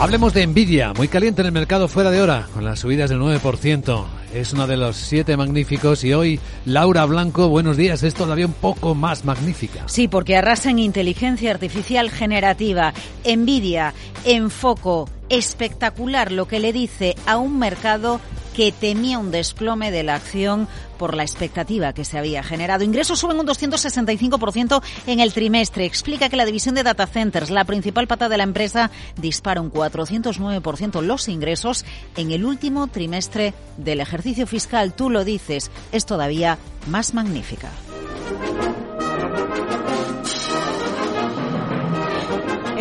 Hablemos de Nvidia, muy caliente en el mercado fuera de hora, con las subidas del 9%. Es uno de los siete magníficos y hoy Laura Blanco, buenos días, es todavía un poco más magnífica. Sí, porque arrasa en inteligencia artificial generativa. Nvidia, en foco, espectacular lo que le dice a un mercado que temía un desplome de la acción por la expectativa que se había generado. Ingresos suben un 265% en el trimestre. Explica que la división de data centers, la principal pata de la empresa, dispara un 409% los ingresos en el último trimestre del ejercicio fiscal. Tú lo dices, es todavía más magnífica.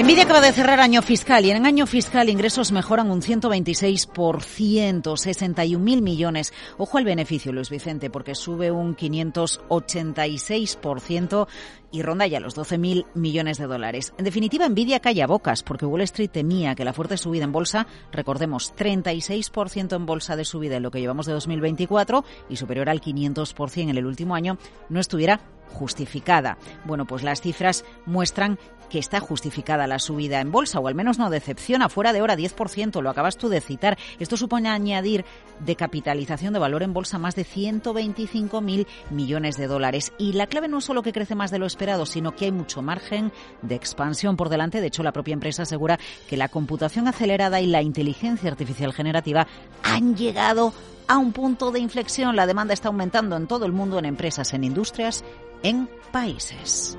Nvidia acaba de cerrar año fiscal y en año fiscal ingresos mejoran un 126%, 61.000 millones. Ojo al beneficio, Luis Vicente, porque sube un 586% y ronda ya los 12.000 millones de dólares. En definitiva, Nvidia calla bocas porque Wall Street temía que la fuerte subida en bolsa, recordemos, 36% en bolsa de subida en lo que llevamos de 2024 y superior al 500% en el último año, no estuviera justificada. Bueno, pues las cifras muestran que está justificada la subida en bolsa, o al menos no decepciona, fuera de hora 10%, lo acabas tú de citar. Esto supone añadir de capitalización de valor en bolsa más de 125.000 millones de dólares. Y la clave no es solo que crece más de lo esperado, sino que hay mucho margen de expansión por delante. De hecho, la propia empresa asegura que la computación acelerada y la inteligencia artificial generativa han llegado a un punto de inflexión. La demanda está aumentando en todo el mundo, en empresas, en industrias, en países.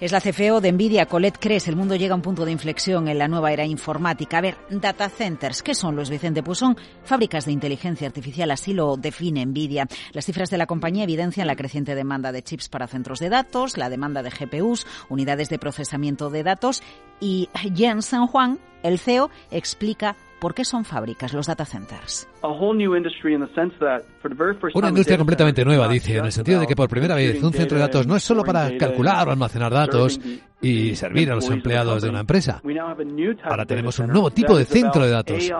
Es la CFO de Nvidia, Colette Cres. El mundo llega a un punto de inflexión en la nueva era informática. A ver, data centers, ¿qué son los Vicente? Pues son fábricas de inteligencia artificial, así lo define Nvidia. Las cifras de la compañía evidencian la creciente demanda de chips para centros de datos, la demanda de GPUs, unidades de procesamiento de datos y Jens San Juan, el CEO, explica ¿Por qué son fábricas los data centers? Una industria completamente nueva, dice, en el sentido de que por primera vez un centro de datos no es solo para calcular o almacenar datos y servir a los empleados de una empresa. Ahora tenemos un nuevo tipo de centro de datos,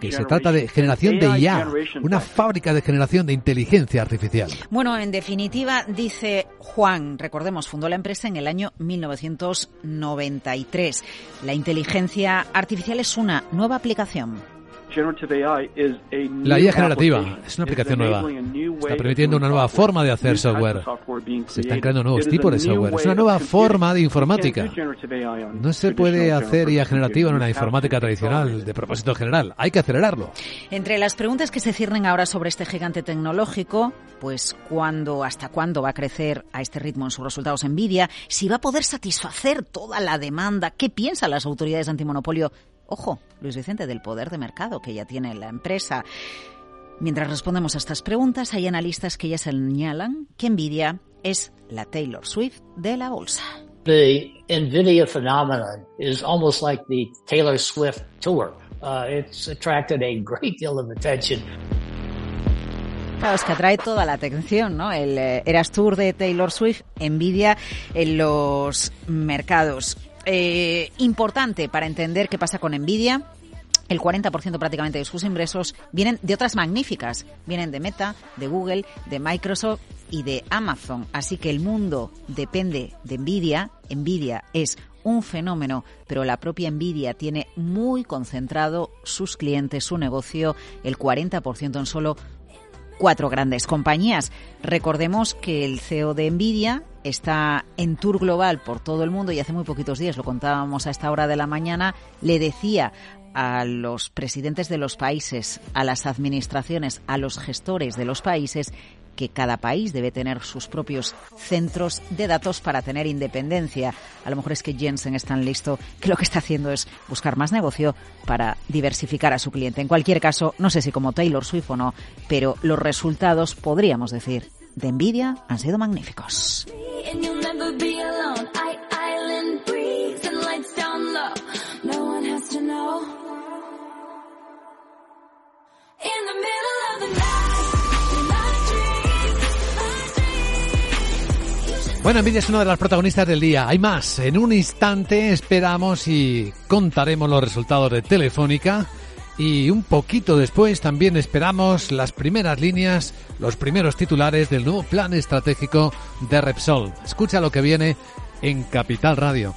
que se trata de generación de IA, una fábrica de generación de inteligencia artificial. Bueno, en definitiva, dice Juan, recordemos, fundó la empresa en el año 1993. La inteligencia artificial es una nueva aplicación la IA generativa es una aplicación nueva. Está permitiendo una nueva forma de hacer software. Se están creando nuevos tipos de software. Es una nueva forma de informática. No se puede hacer IA generativa en una informática tradicional de propósito general. Hay que acelerarlo. Entre las preguntas que se ciernen ahora sobre este gigante tecnológico, pues cuándo, hasta cuándo va a crecer a este ritmo en sus resultados Nvidia, si va a poder satisfacer toda la demanda, qué piensan las autoridades antimonopolio ojo, Luis Vicente, del poder de mercado que ya tiene la empresa. Mientras respondemos a estas preguntas, hay analistas que ya señalan que Nvidia es la Taylor Swift de la bolsa. The Nvidia phenomenon is almost like the Taylor Swift tour. Uh, it's attracted a great deal of attention. Claro, es que atrae toda la atención, ¿no? El eh, Eras Tour de Taylor Swift, Nvidia en los mercados. Eh, importante para entender qué pasa con Nvidia. El 40% prácticamente de sus ingresos vienen de otras magníficas. Vienen de Meta, de Google, de Microsoft y de Amazon. Así que el mundo depende de Nvidia. Nvidia es un fenómeno, pero la propia Nvidia tiene muy concentrado sus clientes, su negocio, el 40% en solo cuatro grandes compañías. Recordemos que el CEO de Nvidia está en tour global por todo el mundo y hace muy poquitos días, lo contábamos a esta hora de la mañana, le decía a los presidentes de los países, a las administraciones, a los gestores de los países que cada país debe tener sus propios centros de datos para tener independencia. A lo mejor es que Jensen es tan listo que lo que está haciendo es buscar más negocio para diversificar a su cliente. En cualquier caso, no sé si como Taylor Swift o no, pero los resultados, podríamos decir, de Nvidia han sido magníficos. Bueno, Nvidia es una de las protagonistas del día. Hay más. En un instante esperamos y contaremos los resultados de Telefónica. Y un poquito después también esperamos las primeras líneas, los primeros titulares del nuevo plan estratégico de Repsol. Escucha lo que viene en Capital Radio.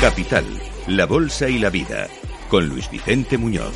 Capital, la Bolsa y la Vida, con Luis Vicente Muñoz.